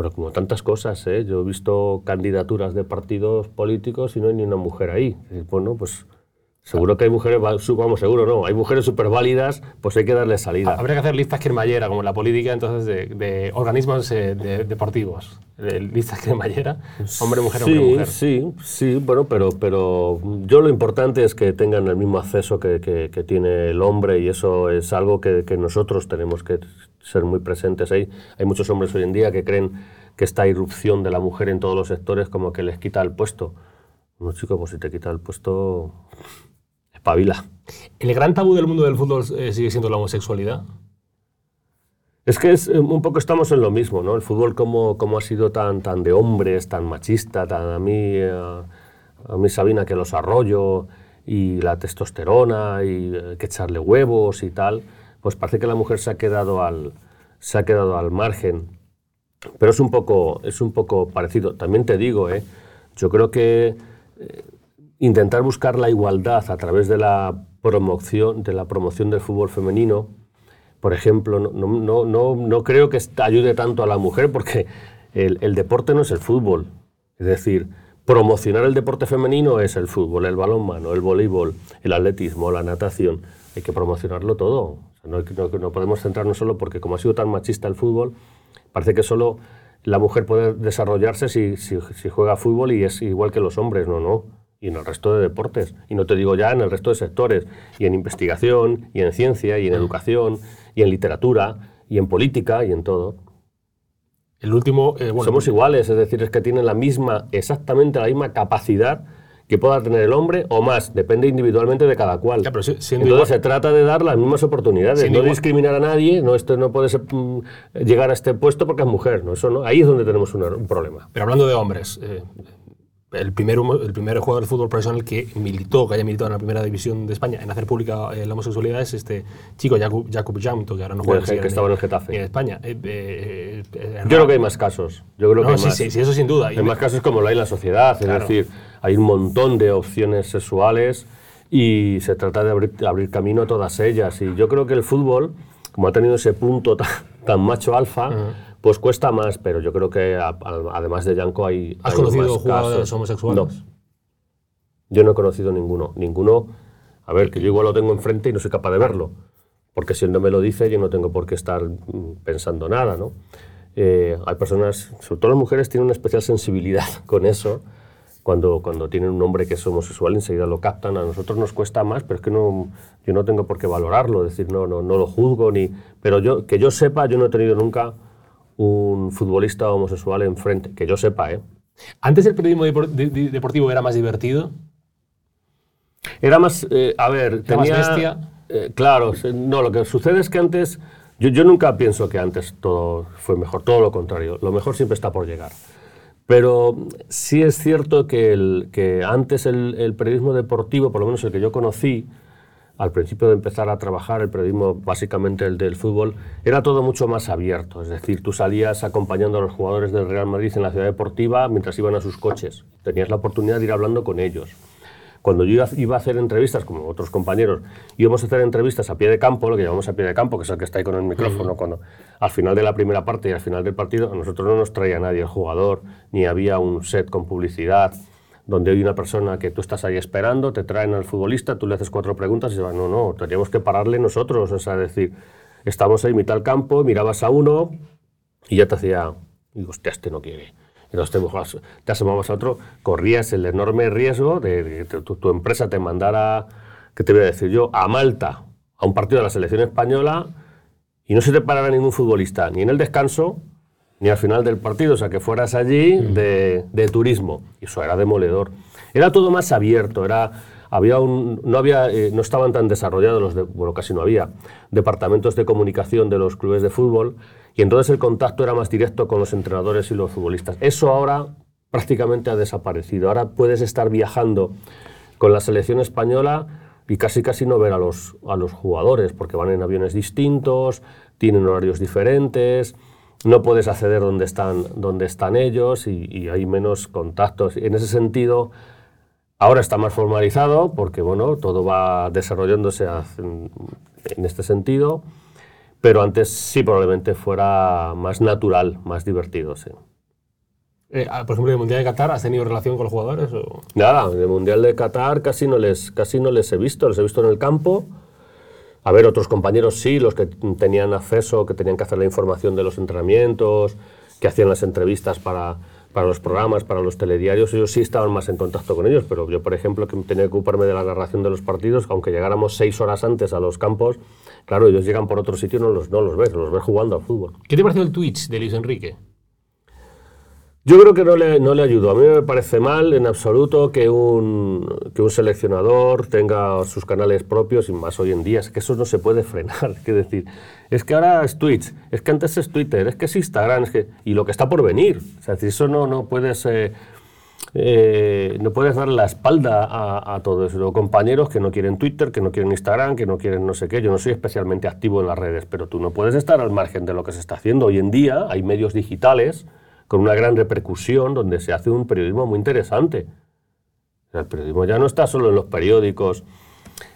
Pero como tantas cosas, ¿eh? yo he visto candidaturas de partidos políticos y no hay ni una mujer ahí. bueno, pues seguro que hay mujeres, vamos, seguro no, hay mujeres súper válidas, pues hay que darle salida. Habría que hacer listas cremallera, como en la política, entonces, de, organismos eh, deportivos. listas cremallera, hombre, mujer, hombre, mujer. Sí, sí, bueno, pero, pero yo lo importante es que tengan el mismo acceso que, que, tiene el hombre y eso es algo que, que nosotros tenemos que ser muy presentes ahí. Hay muchos hombres hoy en día que creen que esta irrupción de la mujer en todos los sectores como que les quita el puesto. No, chico, pues si te quita el puesto, espabila. ¿El gran tabú del mundo del fútbol eh, sigue siendo la homosexualidad? Es que es, eh, un poco estamos en lo mismo, ¿no? El fútbol como, como ha sido tan, tan de hombres, tan machista, tan a mí, eh, a, mí Sabina que los arroyo y la testosterona y que echarle huevos y tal pues parece que la mujer se ha quedado al, se ha quedado al margen. Pero es un poco, es un poco parecido. También te digo, ¿eh? yo creo que eh, intentar buscar la igualdad a través de la promoción, de la promoción del fútbol femenino, por ejemplo, no, no, no, no creo que ayude tanto a la mujer porque el, deporte no es el fútbol. Es decir, promocionar el deporte femenino es el fútbol, el balonmano, el voleibol, el atletismo, la natación hay que promocionarlo todo. no, podemos centrarnos solo porque como ha sido tan machista el fútbol, parece que solo la mujer puede desarrollarse si, si, si juega fútbol y es igual que los hombres. No, no y en el resto de deportes. Y no te digo ya en el resto de sectores, y en investigación, y en ciencia, y en educación, y en literatura, y en política, y en todo. El último, eh, bueno, Somos iguales, es decir, es que tienen la misma, exactamente la misma capacidad que pueda tener el hombre o más, depende individualmente de cada cual. Ya, pero Entonces igual- se trata de dar las mismas oportunidades, no igual- discriminar a nadie, no esto no puede ser, mm, llegar a este puesto porque es mujer, no eso no, ahí es donde tenemos un, un problema. Pero hablando de hombres, eh, el, primer, el primer jugador de fútbol profesional que militó, que haya militado en la primera división de España en hacer pública eh, la homosexualidad es este chico, Jakub, Jakub Jamto, que ahora no juega que siquiera estaba en el Getafe. en España. Eh, eh, eh, Yo creo que hay más casos, yo creo que No, hay sí, más. sí, sí, eso sin duda. Y Hay me- más casos como lo hay en la sociedad, es Claro. decir, hay un montón de opciones sexuales y se trata de abrir, abrir camino a todas ellas. Y yo creo que el fútbol, como ha tenido ese punto tan, tan macho alfa, pues cuesta más, pero yo creo que a- a- además de Yanko hay. ¿Has hay conocido más jugadores casos. homosexuales? No. Yo no he conocido ninguno. Ninguno. A ver, que yo igual lo tengo enfrente y no soy capaz de verlo. Porque si él no me lo dice, yo no tengo por qué estar mm, pensando nada, ¿no? Eh, hay personas, sobre todo las mujeres, tienen una especial sensibilidad con eso. Cuando, cuando tienen un hombre que es homosexual, enseguida lo captan. A nosotros nos cuesta más, pero es que no, yo no tengo por qué valorarlo. Es decir, no, no, no lo juzgo. ni Pero yo, que yo sepa, yo no he tenido nunca un futbolista homosexual enfrente. Que yo sepa, ¿eh? Antes el periodismo depor- de- de- deportivo era más divertido. Era más, eh, a ver, Era más tenía... bestia. eh, claro, no, lo que sucede es que antes, yo, yo nunca pienso que antes todo fue mejor, todo lo contrario, lo mejor siempre está por llegar. Pero sí es cierto que, el, que antes el, el periodismo deportivo, por lo menos el que yo conocí, al principio de empezar a trabajar el periodismo, básicamente el del fútbol, era todo mucho más abierto. Es decir, tú salías acompañando a los jugadores del Real Madrid en la ciudad deportiva mientras iban a sus coches. Tenías la oportunidad de ir hablando con ellos. Cuando yo iba- a hacer entrevistas, como otros compañeros, íbamos a hacer entrevistas a pie de campo, lo que llamamos a pie de campo, que es el que está ahí con el micrófono, cuando al final de la primera parte y al final del partido, a nosotros no nos traía nadie el jugador, ni había un set con publicidad, donde hay una persona que tú estás ahí esperando, te traen al futbolista, tú le haces cuatro preguntas y se va, no, no, teníamos que pararle nosotros, o sea, decir, estamos ahí mitad del campo, mirabas a uno y ya te hacía, digo, hostia, este no quiere. Entonces te, mojabas- te asomabas a otro, corrías el enorme riesgo de que tu, tu empresa te mandara, ¿qué te voy a decir yo?, a Malta, a un partido de la selección española y no se te parara ningún futbolista, ni en el descanso, ni al final del partido, o sea, que fueras allí de, de turismo. Y eso era demoledor. Era todo más abierto, era, había un, no, había, eh, no estaban tan desarrollados, los de- bueno, casi no había, departamentos de comunicación de los clubes de fútbol, y entonces el contacto era más directo con los entrenadores y los futbolistas. Eso ahora prácticamente ha desaparecido. Ahora puedes estar viajando con la selección española y casi casi no ver a los, a los jugadores, porque van en aviones distintos, tienen horarios diferentes, no puedes acceder donde están, donde están ellos y, y hay menos contactos. En ese sentido, ahora está más formalizado porque bueno, todo va desarrollándose en este sentido, pero antes sí probablemente fuera más natural, más divertido. Sí. Eh, ah, por ejemplo, en el Mundial de Qatar, ¿has tenido relación con los jugadores? O? Nada, en el Mundial de Qatar casi no, les, casi no les he visto, los he visto en el campo. A ver, otros compañeros sí, los que tenían acceso, que tenían que hacer la información de los entrenamientos, que hacían las entrevistas para, para los programas, para los telediarios, ellos sí estaban más en contacto con ellos, pero yo, por ejemplo, que tenía que ocuparme de la narración de los partidos, aunque llegáramos seis horas antes a los campos, claro, ellos llegan por otro sitio no los, no los ves, los ves jugando al fútbol. ¿Qué te pareció el Twitch de Luis Enrique? Yo creo que no le, no le ayudó. A mí me parece mal en absoluto que un, que un seleccionador tenga sus canales propios y más hoy en día. Es que eso no se puede frenar. Es decir, es que ahora es Twitch, es que antes es Twitter, es que es Instagram, es que, y lo que está por venir. O sea, eso no, no puedes... eh, eh, no puedes dar la espalda a, a todo eso. Compañeros que no quieren Twitter, que no quieren Instagram, que no quieren no sé qué. Yo no soy especialmente activo en las redes, pero tú no puedes estar al margen de lo que se está haciendo. Hoy en día hay medios digitales con una gran repercusión donde se hace un periodismo muy interesante. El periodismo ya no está solo en los periódicos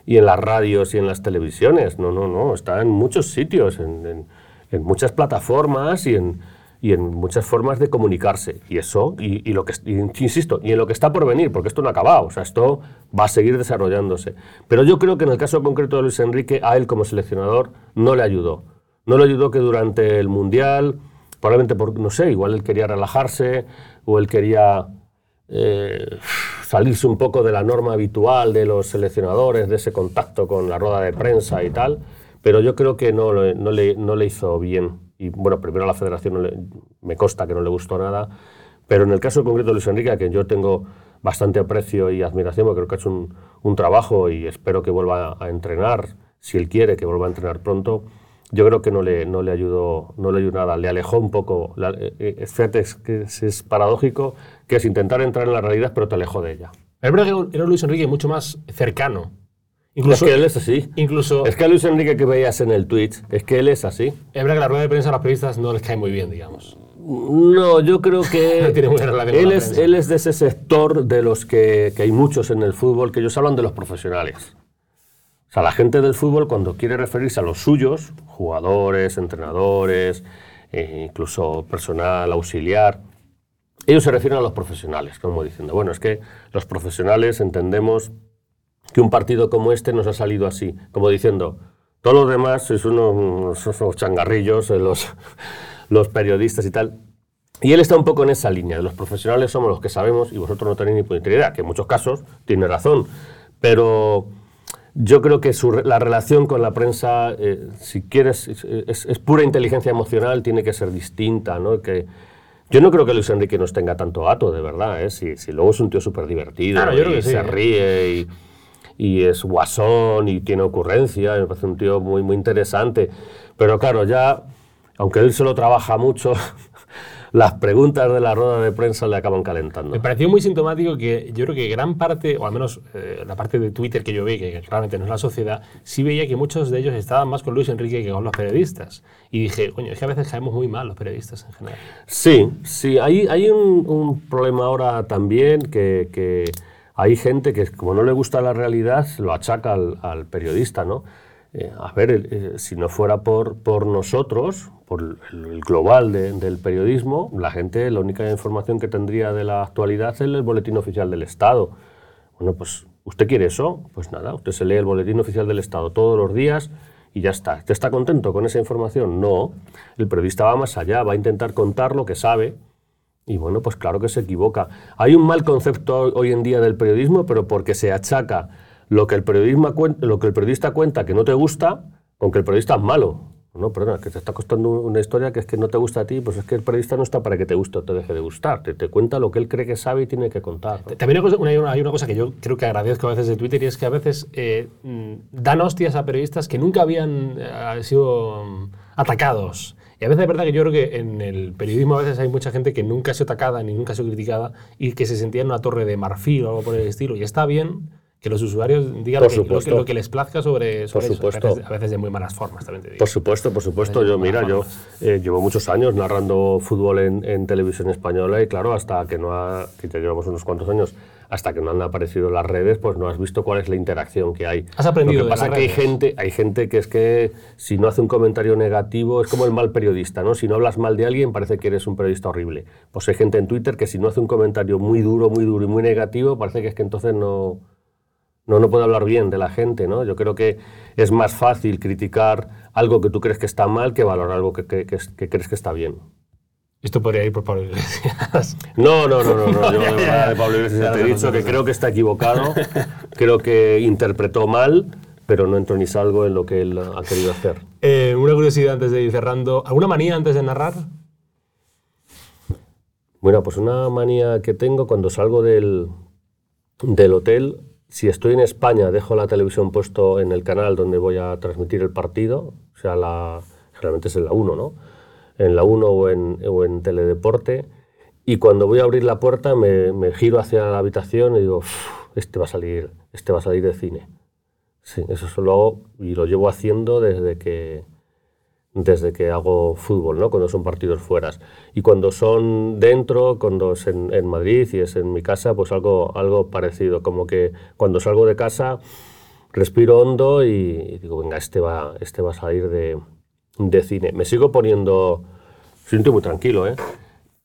y en las radios y en las televisiones. No, no, no. Está en muchos sitios, en, en- en muchas plataformas y en, y en muchas formas de comunicarse. Y eso, y, lo que, insisto, y en lo que está por venir, porque esto no ha acabado, o sea, esto va a seguir desarrollándose. Pero yo creo que en el caso concreto de Luis Enrique, a él como seleccionador no le ayudó. No le ayudó que durante el Mundial, probablemente por, no sé, igual él quería relajarse o él quería eh, salirse un poco de la norma habitual de los seleccionadores, de ese contacto con la rueda de prensa y tal, pero yo creo que no, no, le, hizo bien. Y bueno, primero a la federación me consta que no le gustó nada, pero en el caso concreto de Luis Enrique, a quien yo tengo bastante aprecio y admiración, porque creo que ha hecho un, un, trabajo y espero que vuelva a entrenar, si él quiere, que vuelva a entrenar pronto, yo creo que no le, no le, ayudó, no le ayudó nada, le alejó un poco. Eh, eh, fíjate, es, que es, paradójico, que es intentar entrar en la realidad, pero te alejó de ella. Es verdad que era Luis Enrique mucho más cercano Incluso, es que él es así. Incluso, es que a Luis Enrique que veías en el tweet, es que él es así. Es verdad que la rueda de prensa a los periodistas no les cae muy bien, digamos. No, yo creo que él, es, él es de ese sector de los que, que, hay muchos en el fútbol, que ellos hablan de los profesionales. Sea, la gente del fútbol cuando quiere referirse a los suyos, jugadores, entrenadores, eh, incluso personal auxiliar, ellos se refieren a los profesionales, como diciendo, bueno, es que los profesionales entendemos que un partido como este nos ha salido así, como diciendo, todos los demás sois unos, changarrillos, eh, los, los periodistas y tal. Y él está un poco en esa línea, los profesionales somos los que sabemos y vosotros no tenéis ni puta idea, que en muchos casos tiene razón, pero yo creo que la relación con la prensa, eh, si quieres, es, pura inteligencia emocional, tiene que ser distinta, ¿no? Que, yo no creo que Luis Enrique nos tenga tanto gato, de verdad, ¿eh? si, si luego es un tío súper divertido y se ¿eh? ríe y y es guasón y tiene ocurrencia, me parece un tío muy, muy interesante. Pero claro, ya, aunque él se lo trabaja mucho, las preguntas de la rueda de prensa le acaban calentando. Me pareció muy sintomático que yo creo que gran parte, o al menos eh, la parte de Twitter que yo vi, que claramente no es la sociedad, sí veía que muchos de ellos estaban más con Luis Enrique que con los periodistas. Y dije, coño, es que a veces caemos muy mal los periodistas en general. Sí, sí, hay, hay un, un problema ahora también que, que hay gente que, como no le gusta la realidad, lo achaca al, periodista, ¿no? Eh, a ver, eh, si no fuera por, por nosotros, por el, global del periodismo, la gente, la única información que tendría de la actualidad es el, boletín oficial del Estado. Bueno, pues, ¿usted quiere eso? Pues nada, usted se lee el boletín oficial del Estado todos los días y ya está. ¿Usted está contento con esa información? No. El periodista va más allá, va a intentar contar lo que sabe y bueno, pues claro que se equivoca. Hay un mal concepto hoy en día del periodismo, pero porque se achaca lo que el, periodismo, lo que el periodista cuenta que no te gusta con que el periodista es malo. No, perdona, que te está costando una historia que es que no te gusta a ti, pues es que el periodista no está para que te guste o te deje de gustar, te, te cuenta lo que él cree que sabe y tiene que contar. También hay una, hay una, cosa que yo creo que agradezco a veces de Twitter y es que a veces eh, mm, dan hostias a periodistas que nunca habían eh, sido mm, atacados. Y a veces es verdad que yo creo que en el periodismo a veces hay mucha gente que nunca ha sido atacada ni nunca ha sido criticada y que se sentía en una torre de marfil o algo por el estilo. Y está bien que los usuarios digan lo que, les plazca sobre, sobre eso. A veces, de muy malas formas, también te digo. Por supuesto, por supuesto. Yo, mira, yo eh, llevo muchos años narrando fútbol en, televisión española y claro, hasta que no ha, que ya llevamos unos cuantos años, hasta que no han aparecido las redes, pues no has visto cuál es la interacción que hay. Has aprendido. Lo que pasa es que hay gente, hay gente que es que si no hace un comentario negativo es como el mal periodista, ¿no? Si no hablas mal de alguien parece que eres un periodista horrible. Pues hay gente en Twitter que si no hace un comentario muy duro, muy duro y muy negativo, parece que es que entonces no no, no puedo hablar bien de la gente, ¿no? Yo creo que es más fácil criticar algo que tú crees que está mal que valorar algo que, que, crees que está bien. Esto podría ir por Pablo Iglesias. No, no, no, no, no. Yo de Pablo Iglesias te he dicho que creo que está equivocado, creo que interpretó mal, pero no entro ni salgo en lo que él ha querido hacer. Eh, una curiosidad antes de ir cerrando. ¿Alguna manía antes de narrar? Bueno, pues una manía que tengo cuando salgo del, del hotel si estoy en España, dejo la televisión puesto en el canal donde voy a transmitir el partido, o sea, la, generalmente es en la 1, ¿no? En la 1 o en, o en Teledeporte. Y cuando voy a abrir la puerta me, me giro hacia la habitación y digo, este va a salir, este va a salir de cine. Sí, eso lo hago y lo llevo haciendo desde que, desde que hago fútbol, ¿no? cuando son partidos fuera. Y cuando son dentro, cuando es en, Madrid y es en mi casa, pues algo, algo parecido, como que cuando salgo de casa respiro hondo y, digo, venga, este va, este va a salir de, de, cine. Me sigo poniendo tío muy tranquilo, ¿eh?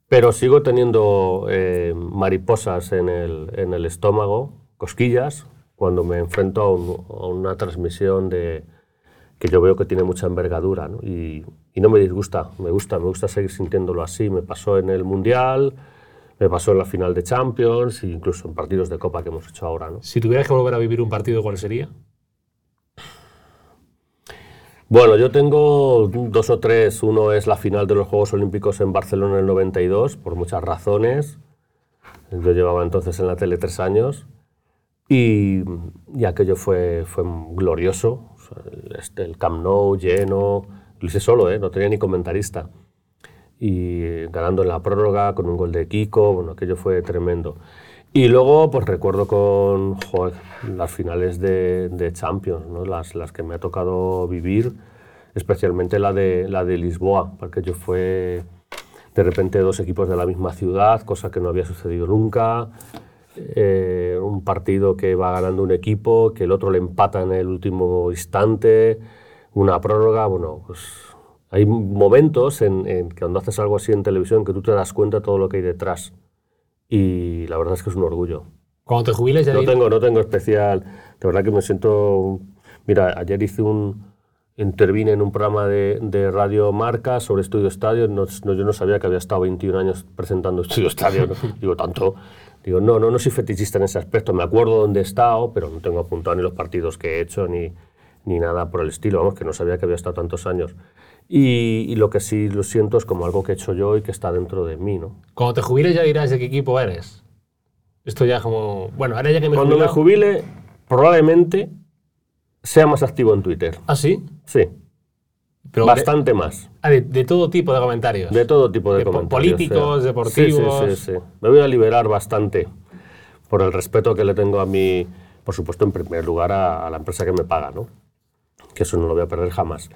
Pero sigo teniendo eh, mariposas en el, en el estómago, cosquillas, cuando me enfrento a una transmisión de, que yo veo que tiene mucha envergadura ¿no? Y, y no me disgusta, me gusta, me gusta seguir sintiéndolo así. Me pasó en el Mundial, me pasó en la final de Champions e incluso en partidos de Copa que hemos hecho ahora. ¿no? Si tuvieras que volver a vivir un partido, ¿cuál sería? Bueno, yo tengo dos o tres. Uno es la final de los Juegos Olímpicos en Barcelona en el 92, por muchas razones. Yo llevaba entonces en la tele tres años y, y aquello fue, fue glorioso. El, este, el Camp Nou lleno, lo hice solo, ¿eh? no tenía ni comentarista. Y ganando en la prórroga con un gol de Kiko, bueno, aquello fue tremendo. Y luego, pues recuerdo con joder, las finales de, de Champions, ¿no? las, las que me ha tocado vivir, especialmente la de, la de Lisboa, porque yo fue de repente dos equipos de la misma ciudad, cosa que no había sucedido nunca. Eh, un partido que va ganando un equipo, que el otro le empata en el último instante, una prórroga, bueno, pues hay momentos en, en que cuando haces algo así en televisión que tú te das cuenta de todo lo que hay detrás. Y la verdad es que es un orgullo. Cuando te jubiles ya No tengo, no tengo especial. De verdad que me siento. Mira, ayer hice un. Intervine en un programa de, de Radio Marca sobre Estudio Estadio. No, no- yo no sabía que había estado 21 años presentando Estudio Estadio. ¿no? Digo, tanto. Digo, no, no, no soy fetichista en ese aspecto. Me acuerdo dónde he estado, pero no tengo apuntado ni los partidos que he hecho ni, ni nada por el estilo. Vamos, que no sabía que había estado tantos años. Y, y lo que sí lo siento es como algo que he hecho yo y que está dentro de mí, ¿no? Cuando te jubiles ya dirás de qué equipo eres. Esto ya como... Bueno, ahora ya que me Cuando me jubile, probablemente sea más activo en Twitter. ¿Ah, sí? Sí, Pero de- bastante más. ah, de, de todo tipo de comentarios. De todo tipo de, De comentarios. políticos, sí. deportivos. Sí, sí, sí, sí. Me voy a liberar bastante por el respeto que le tengo a mi, por supuesto, en primer lugar a, a la empresa que me paga, ¿no? Que eso no lo voy a perder jamás.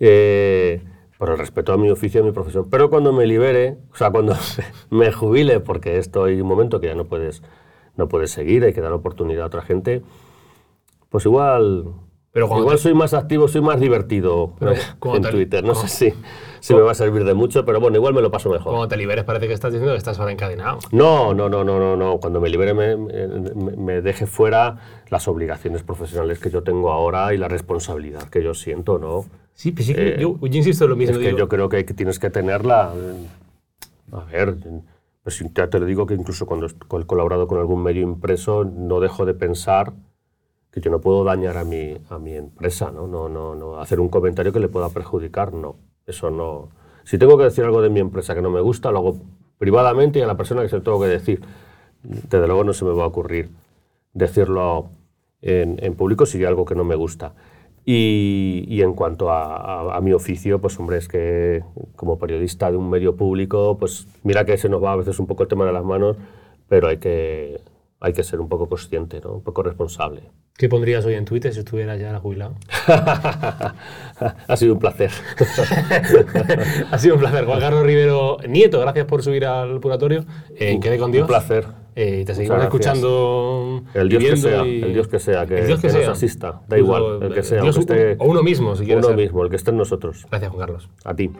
Eh, por el respeto a mi oficio y a mi profesión. Pero cuando me libere, o sea, cuando me jubile, porque esto hay un momento que ya no puedes, no puedes seguir, hay que dar oportunidad a otra gente, pues igual, Pero igual te- soy más activo, soy más divertido Pero cuando en te- Twitter. No cuando- sé si, si me va a servir de mucho, pero bueno, igual me lo paso mejor. Cuando te liberes parece que estás diciendo que estás ahora encadenado. No, no, no, no, no, no. Cuando me libere me, me- me deje fuera las obligaciones profesionales que yo tengo ahora y la responsabilidad que yo siento, ¿no? Sí, pues sí que Eh, yo, yo insisto en lo mismo. Es que digo, yo creo que tienes que tenerla. eh, A ver, pues ya te lo digo que incluso cuando he colaborado con algún medio impreso, no dejo de pensar que yo no puedo dañar a mi, a mi empresa, ¿no? No, no, no. Hacer un comentario que le pueda perjudicar, no. Eso no. Si tengo que decir algo de mi empresa que no me gusta, lo hago privadamente y a la persona que se lo tengo que decir. Desde luego no se me va a ocurrir decirlo en, en público si hay algo que no me gusta. Y, y en cuanto a, a- mi oficio, pues hombre, es que como periodista de un medio público, pues mira que se nos va a veces un poco el tema de las manos, pero hay que, hay que ser un poco consciente, ¿no? un poco responsable. ¿Qué pondrías hoy en Twitter si estuvieras ya jubilado? ha sido un placer. ha sido un placer. Juan Carlos Rivero Nieto, gracias por subir al purgatorio. En Quede con Dios. Un placer. Eh, y te seguimos escuchando. El Dios que sea, y- el Dios que sea, que, El Dios que que sea. nos asista. Da igual, el que sea. Dios esté o uno mismo, si quieres. uno ser. mismo, el que esté en nosotros. Gracias, Juan Carlos. A ti.